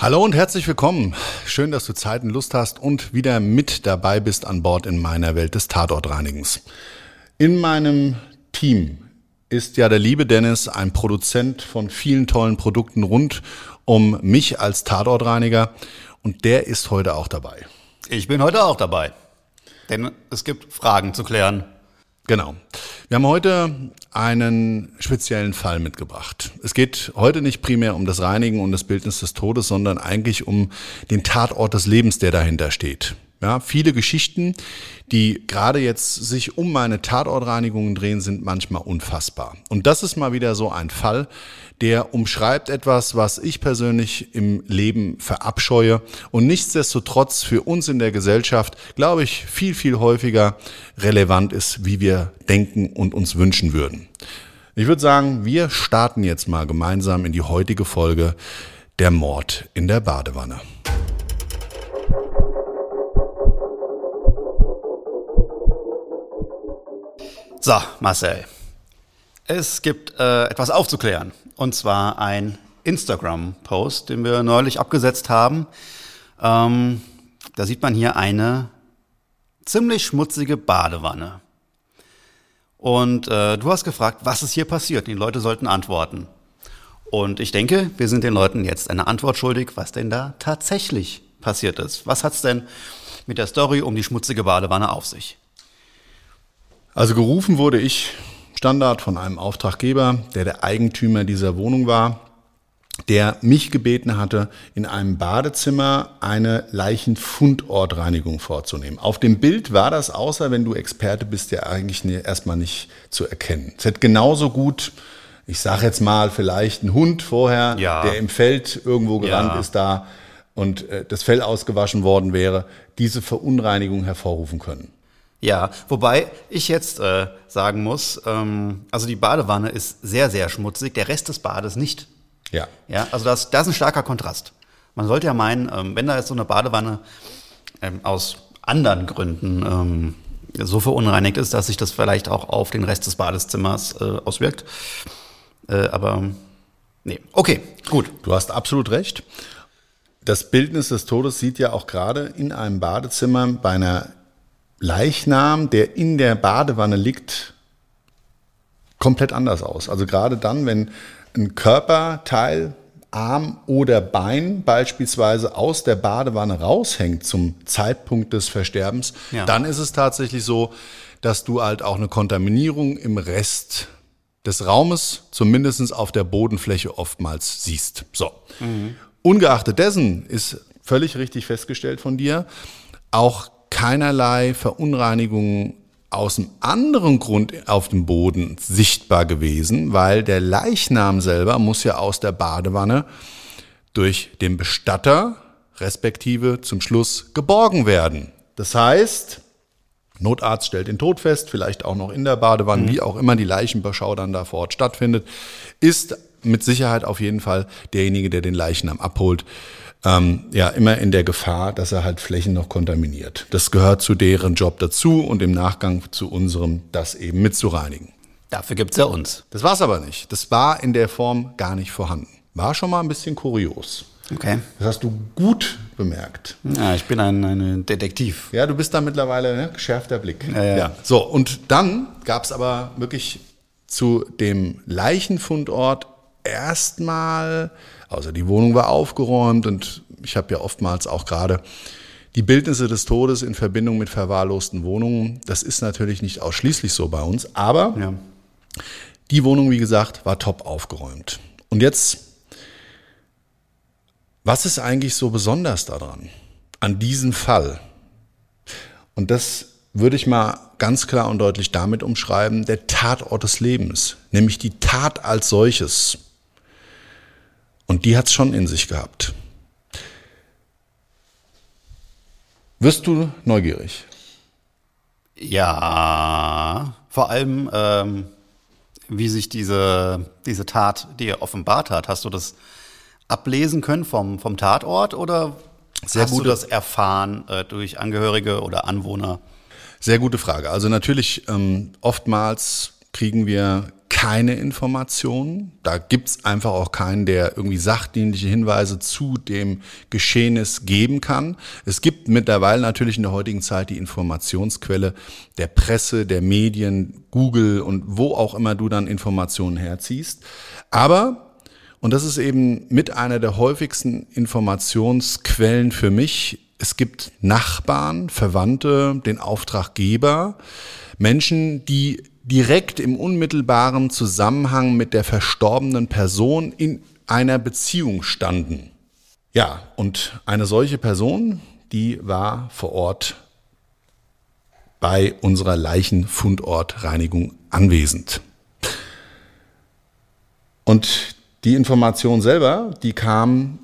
Hallo und herzlich willkommen. Schön, dass du Zeit und Lust hast und wieder mit dabei bist an Bord in meiner Welt des Tatortreinigens. In meinem Team ist ja der liebe Dennis ein Produzent von vielen tollen Produkten rund um mich als Tatortreiniger und der ist heute auch dabei. Ich bin heute auch dabei, denn es gibt Fragen zu klären. Genau. Wir haben heute einen speziellen Fall mitgebracht. Es geht heute nicht primär um das Reinigen und das Bildnis des Todes, sondern eigentlich um den Tatort des Lebens, der dahinter steht. Ja, viele Geschichten, die gerade jetzt sich um meine Tatortreinigungen drehen, sind manchmal unfassbar. Und das ist mal wieder so ein Fall, der umschreibt etwas, was ich persönlich im Leben verabscheue und nichtsdestotrotz für uns in der Gesellschaft, glaube ich, viel, viel häufiger relevant ist, wie wir denken und uns wünschen würden. Ich würde sagen, wir starten jetzt mal gemeinsam in die heutige Folge Der Mord in der Badewanne. So, Marcel. Es gibt äh, etwas aufzuklären. Und zwar ein Instagram-Post, den wir neulich abgesetzt haben. Ähm, da sieht man hier eine ziemlich schmutzige Badewanne. Und äh, du hast gefragt, was ist hier passiert? Die Leute sollten antworten. Und ich denke, wir sind den Leuten jetzt eine Antwort schuldig, was denn da tatsächlich passiert ist. Was hat's denn mit der Story um die schmutzige Badewanne auf sich? Also gerufen wurde ich Standard von einem Auftraggeber, der der Eigentümer dieser Wohnung war, der mich gebeten hatte, in einem Badezimmer eine Leichenfundortreinigung vorzunehmen. Auf dem Bild war das, außer wenn du Experte bist, ja eigentlich erstmal nicht zu erkennen. Es hätte genauso gut, ich sage jetzt mal, vielleicht ein Hund vorher, ja. der im Feld irgendwo gerannt ja. ist da und äh, das Fell ausgewaschen worden wäre, diese Verunreinigung hervorrufen können. Ja, wobei ich jetzt äh, sagen muss, ähm, also die Badewanne ist sehr, sehr schmutzig, der Rest des Bades nicht. Ja. Ja, also das, das ist ein starker Kontrast. Man sollte ja meinen, ähm, wenn da jetzt so eine Badewanne ähm, aus anderen Gründen ähm, so verunreinigt ist, dass sich das vielleicht auch auf den Rest des Badezimmers äh, auswirkt. Äh, aber nee, okay, gut. Du hast absolut recht. Das Bildnis des Todes sieht ja auch gerade in einem Badezimmer bei einer Leichnam, der in der Badewanne liegt, komplett anders aus. Also gerade dann, wenn ein Körperteil, Arm oder Bein beispielsweise aus der Badewanne raushängt zum Zeitpunkt des Versterbens, ja. dann ist es tatsächlich so, dass du halt auch eine Kontaminierung im Rest des Raumes, zumindest auf der Bodenfläche oftmals siehst. So. Mhm. Ungeachtet dessen ist völlig richtig festgestellt von dir, auch keinerlei Verunreinigungen aus einem anderen Grund auf dem Boden sichtbar gewesen, weil der Leichnam selber muss ja aus der Badewanne durch den Bestatter respektive zum Schluss geborgen werden. Das heißt, Notarzt stellt den Tod fest, vielleicht auch noch in der Badewanne, mhm. wie auch immer die Leichenbeschau dann da vor Ort stattfindet, ist mit Sicherheit auf jeden Fall derjenige, der den Leichnam abholt, ähm, ja immer in der Gefahr, dass er halt Flächen noch kontaminiert. Das gehört zu deren Job dazu und im Nachgang zu unserem, das eben mitzureinigen. Dafür gibt's ja uns. Das war's aber nicht. Das war in der Form gar nicht vorhanden. War schon mal ein bisschen kurios. Okay. Das hast du gut bemerkt. Ja, ich bin ein, ein Detektiv. Ja, du bist da mittlerweile ne? geschärfter Blick. Ja, ja. So, und dann gab es aber wirklich zu dem Leichenfundort erstmal, also die Wohnung war aufgeräumt und ich habe ja oftmals auch gerade die Bildnisse des Todes in Verbindung mit verwahrlosten Wohnungen. Das ist natürlich nicht ausschließlich so bei uns, aber Ja. die Wohnung, wie gesagt, war top aufgeräumt. Und jetzt, was ist eigentlich so besonders daran, an diesem Fall? Und das würde ich mal ganz klar und deutlich damit umschreiben, der Tatort des Lebens, nämlich die Tat als solches. Und die hat es schon in sich gehabt. Wirst du neugierig? Ja, vor allem, ähm, wie sich diese, diese Tat dir offenbart hat. Hast du das ablesen können vom, vom Tatort oder Sehr hast du das erfahren äh, durch Angehörige oder Anwohner? Sehr gute Frage. Also natürlich, ähm, oftmals kriegen wir keine Informationen. Da gibt's einfach auch keinen, der irgendwie sachdienliche Hinweise zu dem Geschehnis geben kann. Es gibt mittlerweile natürlich in der heutigen Zeit die Informationsquelle der Presse, der Medien, Google und wo auch immer du dann Informationen herziehst. Aber und das ist eben mit einer der häufigsten Informationsquellen für mich. Es gibt Nachbarn, Verwandte, den Auftraggeber, Menschen, die direkt im unmittelbaren Zusammenhang mit der verstorbenen Person in einer Beziehung standen. Ja, und eine solche Person, die war vor Ort bei unserer Leichenfundortreinigung anwesend. Und die Information selber, die kam,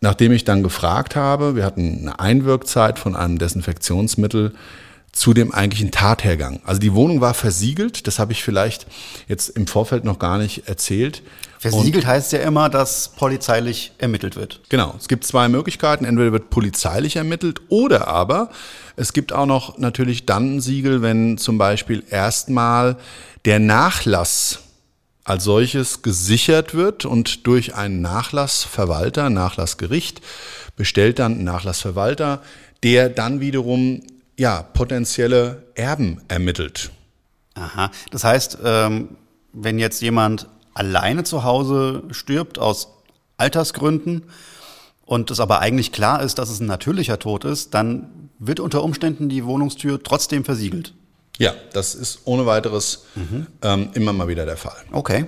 nachdem ich dann gefragt habe, wir hatten eine Einwirkzeit von einem Desinfektionsmittel zu dem eigentlichen Tathergang. Also die Wohnung war versiegelt, das habe ich vielleicht jetzt im Vorfeld noch gar nicht erzählt. Versiegelt heißt ja immer, dass polizeilich ermittelt wird. Genau, es gibt zwei Möglichkeiten. Entweder wird polizeilich ermittelt oder aber es gibt auch noch natürlich dann ein Siegel, wenn zum Beispiel erstmal der Nachlass als solches gesichert wird und durch einen Nachlassverwalter, Nachlassgericht, bestellt dann ein Nachlassverwalter, der dann wiederum ja, potenzielle Erben ermittelt. Aha. Das heißt, ähm, wenn jetzt jemand alleine zu Hause stirbt aus Altersgründen und es aber eigentlich klar ist, dass es ein natürlicher Tod ist, dann wird unter Umständen die Wohnungstür trotzdem versiegelt. Ja, das ist ohne weiteres ähm, immer mal wieder der Fall. Okay.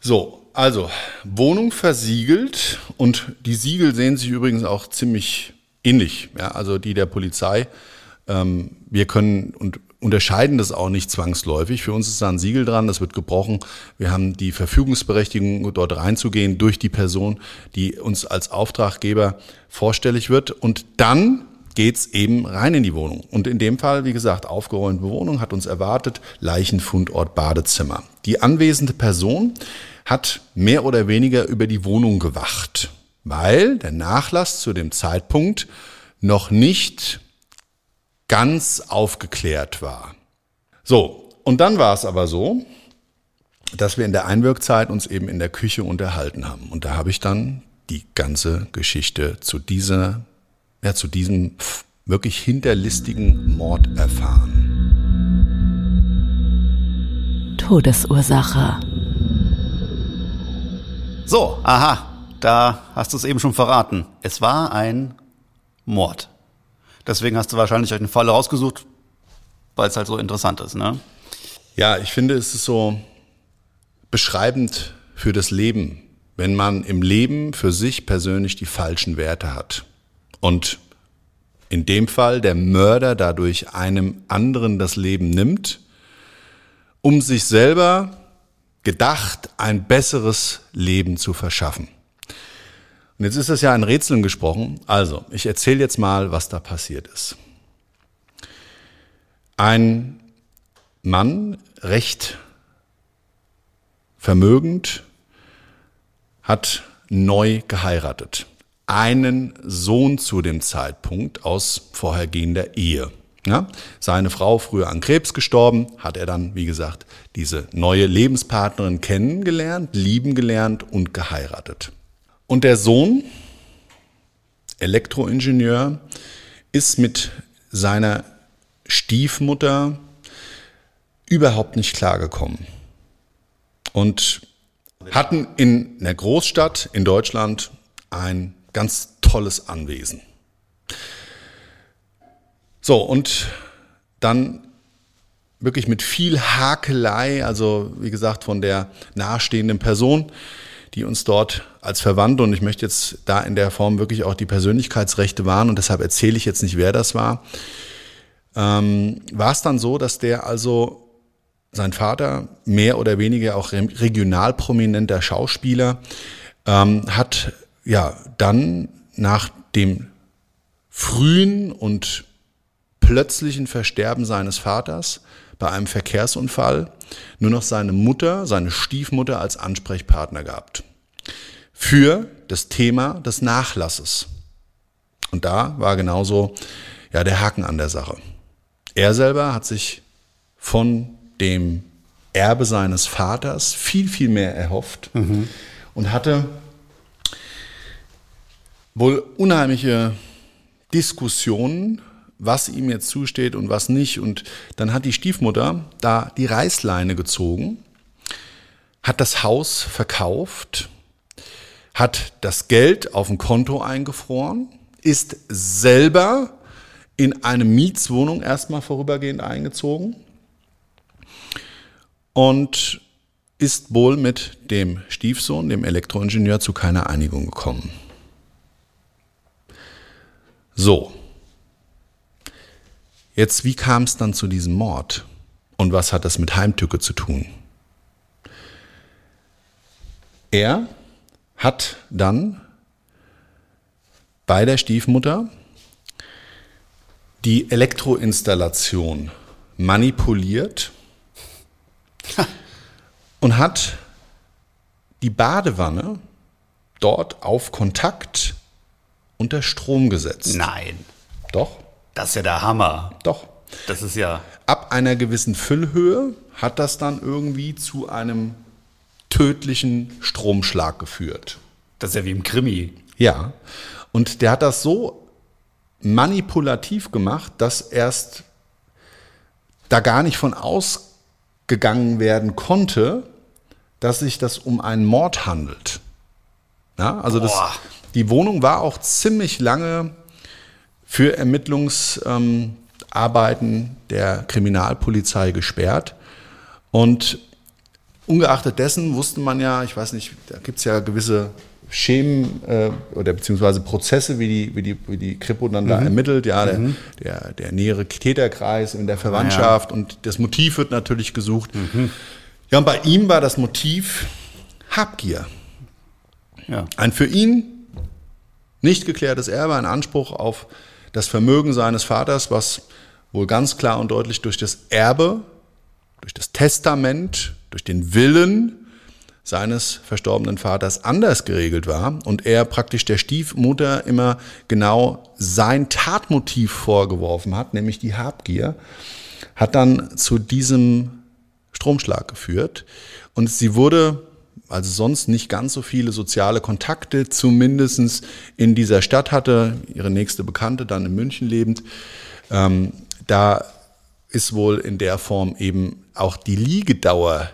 So, also Wohnung versiegelt und die Siegel sehen sich übrigens auch ziemlich ähnlich, ja, also die der Polizei. Ähm, wir können und unterscheiden das auch nicht zwangsläufig. Für uns ist da ein Siegel dran, das wird gebrochen. Wir haben die Verfügungsberechtigung, dort reinzugehen durch die Person, die uns als Auftraggeber vorstellig wird. Und dann geht's eben rein in die Wohnung. Und in dem Fall, wie gesagt, aufgeräumte Wohnung hat uns erwartet, Leichenfundort Badezimmer. Die anwesende Person hat mehr oder weniger über die Wohnung gewacht, weil der Nachlass zu dem Zeitpunkt noch nicht ganz aufgeklärt war. So, und dann war es aber so, dass wir in der Einwirkzeit uns eben in der Küche unterhalten haben. Und da habe ich dann die ganze Geschichte zu dieser, ja, zu diesem wirklich hinterlistigen Mord erfahren. Todesursache. So, aha, da hast du es eben schon verraten. Es war ein Mord. Deswegen hast du wahrscheinlich euch einen Fall rausgesucht, weil es halt so interessant ist, ne? Ja, ich finde, es ist so beschreibend für das Leben, wenn man im Leben für sich persönlich die falschen Werte hat. Und in dem Fall der Mörder dadurch einem anderen das Leben nimmt, um sich selber gedacht ein besseres Leben zu verschaffen. Und jetzt ist das ja ein Rätseln gesprochen. Also, ich erzähle jetzt mal, was da passiert ist. Ein Mann, recht vermögend, hat neu geheiratet. Einen Sohn zu dem Zeitpunkt aus vorhergehender Ehe. Ja, seine Frau früher an Krebs gestorben, hat er dann, wie gesagt, diese neue Lebenspartnerin kennengelernt, lieben gelernt und geheiratet. Und der Sohn, Elektroingenieur, ist mit seiner Stiefmutter überhaupt nicht klargekommen. Und hatten in einer Großstadt in Deutschland ein ganz tolles Anwesen. So, und dann wirklich mit viel Hakelei, also wie gesagt von der nahestehenden Person, die uns dort als Verwandte, und ich möchte jetzt da in der Form wirklich auch die Persönlichkeitsrechte wahren, und deshalb erzähle ich jetzt nicht, wer das war, ähm, war es dann so, dass der also sein Vater, mehr oder weniger auch regional prominenter Schauspieler, ähm, hat ja dann nach dem frühen und plötzlichen Versterben seines Vaters bei einem Verkehrsunfall nur noch seine Mutter, seine Stiefmutter als Ansprechpartner gehabt. Für das Thema des Nachlasses. Und da war genauso ja, der Haken an der Sache. Er selber hat sich von dem Erbe seines Vaters viel, viel mehr erhofft mhm. und hatte wohl unheimliche Diskussionen, was ihm jetzt zusteht und was nicht. Und dann hat die Stiefmutter da die Reißleine gezogen, hat das Haus verkauft, hat das Geld auf ein Konto eingefroren, ist selber in eine Mietswohnung erstmal vorübergehend eingezogen und ist wohl mit dem Stiefsohn, dem Elektroingenieur, zu keiner Einigung gekommen. So. Jetzt, wie kam es dann zu diesem Mord? Und was hat das mit Heimtücke zu tun? Er hat dann bei der Stiefmutter die Elektroinstallation manipuliert und hat die Badewanne dort auf Kontakt unter Strom gesetzt. Nein. Doch. Das ist ja der Hammer. Doch. Das ist ja. Ab einer gewissen Füllhöhe hat das dann irgendwie zu einem tödlichen Stromschlag geführt. Das ist ja wie im Krimi. Ja. Und der hat das so manipulativ gemacht, dass erst da gar nicht von ausgegangen werden konnte, dass sich das um einen Mord handelt. Ja, also das, die Wohnung war auch ziemlich lange für Ermittlungsarbeiten der Kriminalpolizei gesperrt. Und ungeachtet dessen wusste man ja, ich weiß nicht, da gibt es ja gewisse Schemen äh, oder beziehungsweise Prozesse, wie die, wie die, wie die Kripo dann mhm. da ermittelt, ja, mhm. der, der, der, nähere Täterkreis in der Verwandtschaft ja. und das Motiv wird natürlich gesucht. Mhm. Ja, und bei ihm war das Motiv Habgier. Ja. Ein für ihn nicht geklärtes Erbe, ein Anspruch auf das Vermögen seines Vaters, was wohl ganz klar und deutlich durch das Erbe, durch das Testament, durch den Willen seines verstorbenen Vaters anders geregelt war und er praktisch der Stiefmutter immer genau sein Tatmotiv vorgeworfen hat, nämlich die Habgier, hat dann zu diesem Stromschlag geführt. Und sie wurde also sonst nicht ganz so viele soziale Kontakte, zumindest in dieser Stadt hatte, ihre nächste Bekannte dann in München lebend. Ähm, da ist wohl in der Form eben auch die Liegedauer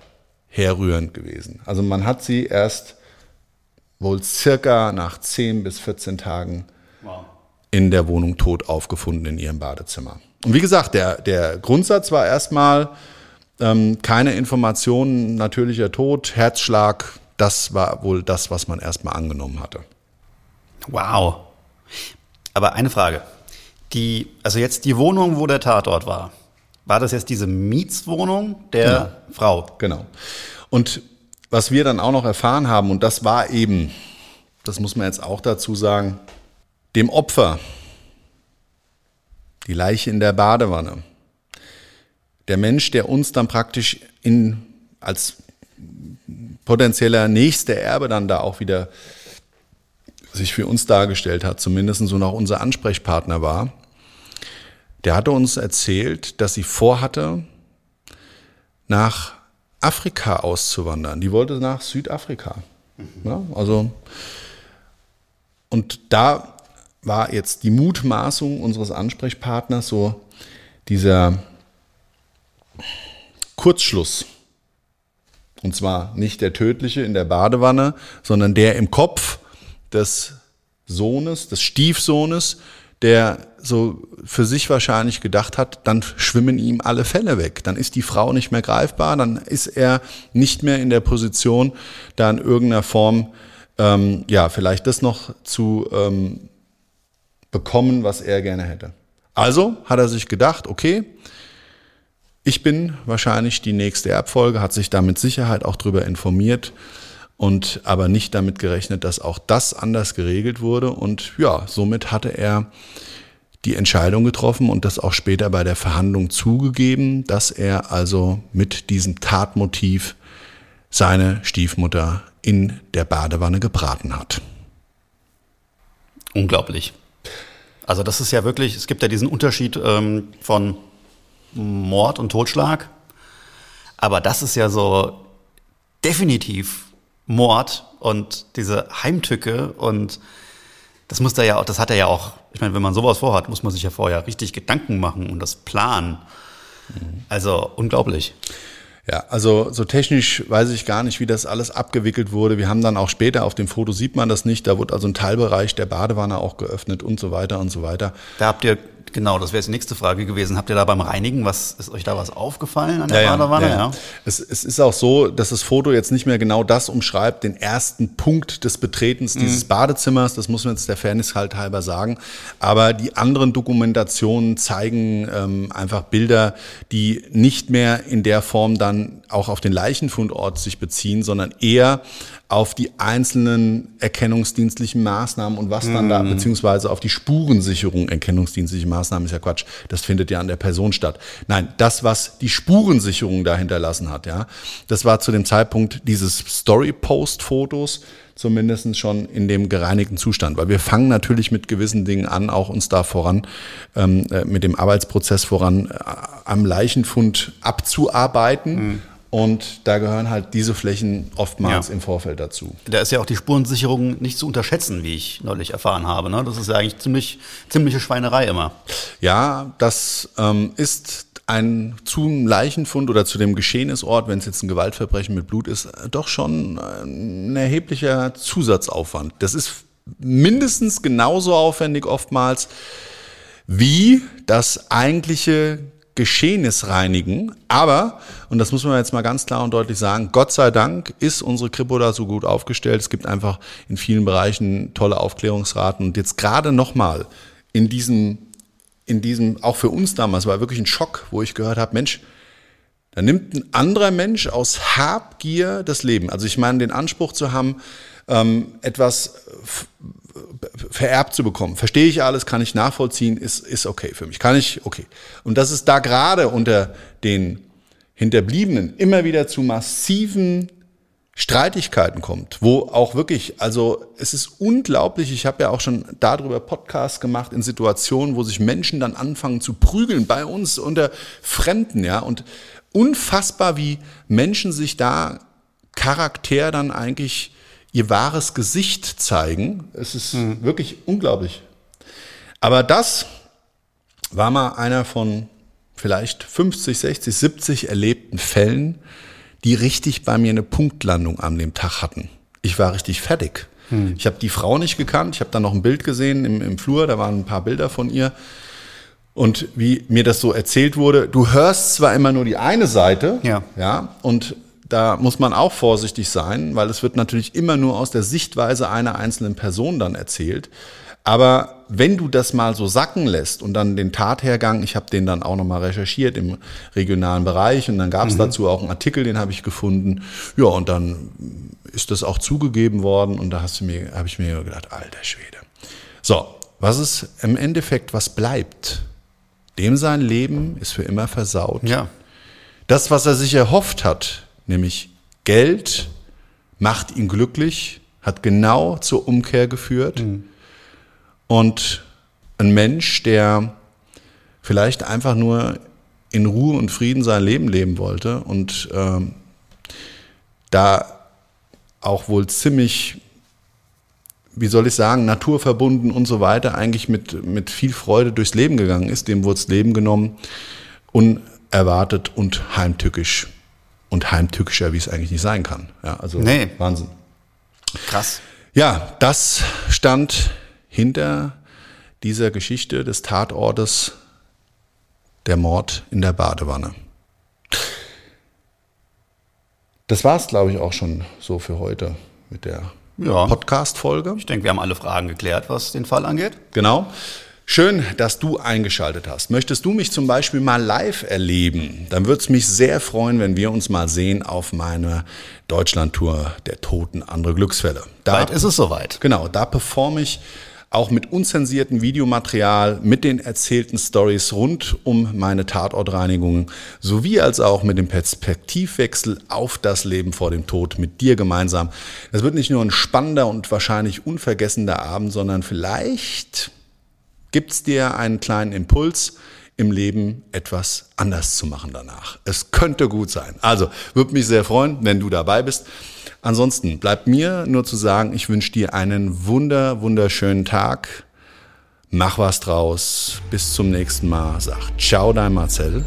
herrührend gewesen. Also man hat sie erst wohl circa nach 10 bis 14 Tagen wow. in der Wohnung tot aufgefunden in ihrem Badezimmer. Und wie gesagt, der, der Grundsatz war erstmal, ähm, keine Informationen, natürlicher Tod, Herzschlag, das war wohl das, was man erstmal angenommen hatte. Wow. Aber eine Frage. Die, also jetzt die Wohnung, wo der Tatort war, war das jetzt diese Mietswohnung der genau. Frau? Genau. Und was wir dann auch noch erfahren haben, und das war eben, das muss man jetzt auch dazu sagen, dem Opfer, die Leiche in der Badewanne, der Mensch, der uns dann praktisch in, als potenzieller nächster Erbe dann da auch wieder sich für uns dargestellt hat, zumindest so noch unser Ansprechpartner war, der hatte uns erzählt, dass sie vorhatte, nach Afrika auszuwandern. Die wollte nach Südafrika. Ja, also, Und da war jetzt die Mutmaßung unseres Ansprechpartners so dieser Kurzschluss. Und zwar nicht der tödliche in der Badewanne, sondern der im Kopf des Sohnes, des Stiefsohnes, der so für sich wahrscheinlich gedacht hat, dann schwimmen ihm alle Fälle weg. Dann ist die Frau nicht mehr greifbar, dann ist er nicht mehr in der Position, da in irgendeiner Form, ähm, ja, vielleicht das noch zu ähm, bekommen, was er gerne hätte. Also hat er sich gedacht, okay, ich bin wahrscheinlich die nächste Erbfolge, hat sich da mit Sicherheit auch drüber informiert und aber nicht damit gerechnet, dass auch das anders geregelt wurde. Und ja, somit hatte er die Entscheidung getroffen und das auch später bei der Verhandlung zugegeben, dass er also mit diesem Tatmotiv seine Stiefmutter in der Badewanne gebraten hat. Unglaublich. Also das ist ja wirklich, es gibt ja diesen Unterschied ähm, von Mord und Totschlag, aber das ist ja so definitiv Mord und diese Heimtücke und das muss er ja auch, das hat er ja auch, ich meine, wenn man sowas vorhat, muss man sich ja vorher richtig Gedanken machen und das planen. Mhm. Also unglaublich. Ja, also so technisch weiß ich gar nicht, wie das alles abgewickelt wurde. Wir haben dann auch später auf dem Foto sieht man das nicht. Da wird also ein Teilbereich der Badewanne auch geöffnet und so weiter und so weiter. Da habt ihr Genau, das wäre jetzt die nächste Frage gewesen. Habt ihr da beim Reinigen, was ist euch da was aufgefallen an der ja, Badewanne? Ja, ja. Es, es, ist auch so, dass das Foto jetzt nicht mehr genau das umschreibt, den ersten Punkt des Betretens mhm. dieses Badezimmers. Das muss man jetzt der Fairness halt halber sagen. Aber die anderen Dokumentationen zeigen ähm, einfach Bilder, die nicht mehr in der Form dann auch auf den Leichenfundort sich beziehen, sondern eher auf die einzelnen erkennungsdienstlichen Maßnahmen und was dann da, mhm. beziehungsweise auf die Spurensicherung erkennungsdienstliche Maßnahmen ist ja Quatsch. Das findet ja an der Person statt. Nein, das, was die Spurensicherung da hinterlassen hat, ja, das war zu dem Zeitpunkt dieses Story-Post-Fotos zumindest schon in dem gereinigten Zustand. Weil wir fangen natürlich mit gewissen Dingen an, auch uns da voran, ähm, äh, mit dem Arbeitsprozess voran, äh, am Leichenfund abzuarbeiten. Mhm und da gehören halt diese Flächen oftmals ja. im Vorfeld dazu. Da ist ja auch die Spurensicherung nicht zu unterschätzen, wie ich neulich erfahren habe. Ne? Das ist ja eigentlich ziemlich, ziemliche Schweinerei immer. Ja, das ähm, ist ein zum Leichenfund oder zu dem Geschehnisort, wenn es jetzt ein Gewaltverbrechen mit Blut ist, doch schon ein erheblicher Zusatzaufwand. Das ist mindestens genauso aufwendig oftmals wie das eigentliche Geschehnis reinigen. Aber, und das muss man jetzt mal ganz klar und deutlich sagen, Gott sei Dank ist unsere Kripo da so gut aufgestellt. Es gibt einfach in vielen Bereichen tolle Aufklärungsraten. Und jetzt gerade nochmal in diesem, in diesem, auch für uns damals, war wirklich ein Schock, wo ich gehört habe, Mensch, da nimmt ein anderer Mensch aus Habgier das Leben. Also ich meine, den Anspruch zu haben, ähm, etwas vererbt zu bekommen. Verstehe ich alles, kann ich nachvollziehen, ist, ist okay für mich. Kann ich, okay. Und dass es da gerade unter den Hinterbliebenen immer wieder zu massiven Streitigkeiten kommt, wo auch wirklich, also es ist unglaublich, ich habe ja auch schon darüber Podcasts gemacht in Situationen, wo sich Menschen dann anfangen zu prügeln bei uns unter Fremden, ja, und unfassbar, wie Menschen sich da Charakter dann eigentlich ihr wahres Gesicht zeigen. Es ist mhm. wirklich unglaublich. Aber das war mal einer von vielleicht 50, 60, 70 erlebten Fällen, die richtig bei mir eine Punktlandung an dem Tag hatten. Ich war richtig fertig. Hm. Ich habe die Frau nicht gekannt. Ich habe dann noch ein Bild gesehen im, im Flur. Da waren ein paar Bilder von ihr. Und wie mir das so erzählt wurde, du hörst zwar immer nur die eine Seite, ja, ja und da muss man auch vorsichtig sein, weil es wird natürlich immer nur aus der Sichtweise einer einzelnen Person dann erzählt. Aber wenn du das mal so sacken lässt und dann den Tathergang, ich habe den dann auch nochmal recherchiert im regionalen Bereich und dann gab es mhm. dazu auch einen Artikel, den habe ich gefunden. Ja, und dann ist das auch zugegeben worden und da hast du mir, habe ich mir gedacht, alter Schwede. So, was ist im Endeffekt, was bleibt? Dem sein Leben ist für immer versaut. Ja. Das, was er sich erhofft hat, nämlich Geld macht ihn glücklich, hat genau zur Umkehr geführt. Mhm. Und ein Mensch, der vielleicht einfach nur in Ruhe und Frieden sein Leben leben wollte und ähm, da auch wohl ziemlich wie soll ich sagen, naturverbunden und so weiter, eigentlich mit, mit viel Freude durchs Leben gegangen ist. Dem wurde das Leben genommen, unerwartet und heimtückisch. Und heimtückischer, wie es eigentlich nicht sein kann. Ja, also Nee. Wahnsinn. Krass. Ja, das stand hinter dieser Geschichte des Tatortes der Mord in der Badewanne. Das war es, glaube ich, auch schon so für heute mit der Ja. Podcast-Folge. Ich denke, wir haben alle Fragen geklärt, was den Fall angeht. Genau. Schön, dass du eingeschaltet hast. Möchtest du mich zum Beispiel mal live erleben? Dann würde es mich sehr freuen, wenn wir uns mal sehen auf meiner Deutschlandtour der Toten andere Glücksfälle. Da Bald ist es soweit. Genau, da performe ich auch mit unzensiertem Videomaterial, mit den erzählten Stories rund um meine Tatortreinigungen, sowie als auch mit dem Perspektivwechsel auf das Leben vor dem Tod mit dir gemeinsam. Das wird nicht nur ein spannender und wahrscheinlich unvergessener Abend, sondern vielleicht gibt's dir einen kleinen Impuls, im Leben etwas anders zu machen danach. Es könnte gut sein. Also, würde mich sehr freuen, wenn du dabei bist. Ansonsten bleibt mir nur zu sagen, ich wünsche dir einen wunder, wunderschönen Tag. Mach was draus. Bis zum nächsten Mal. Sag ciao, dein Marcel.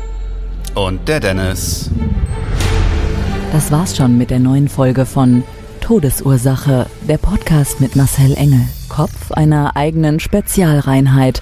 Und der Dennis. Das war's schon mit der neuen Folge von Todesursache, der Podcast mit Marcel Engel, Kopf einer eigenen Spezialreinheit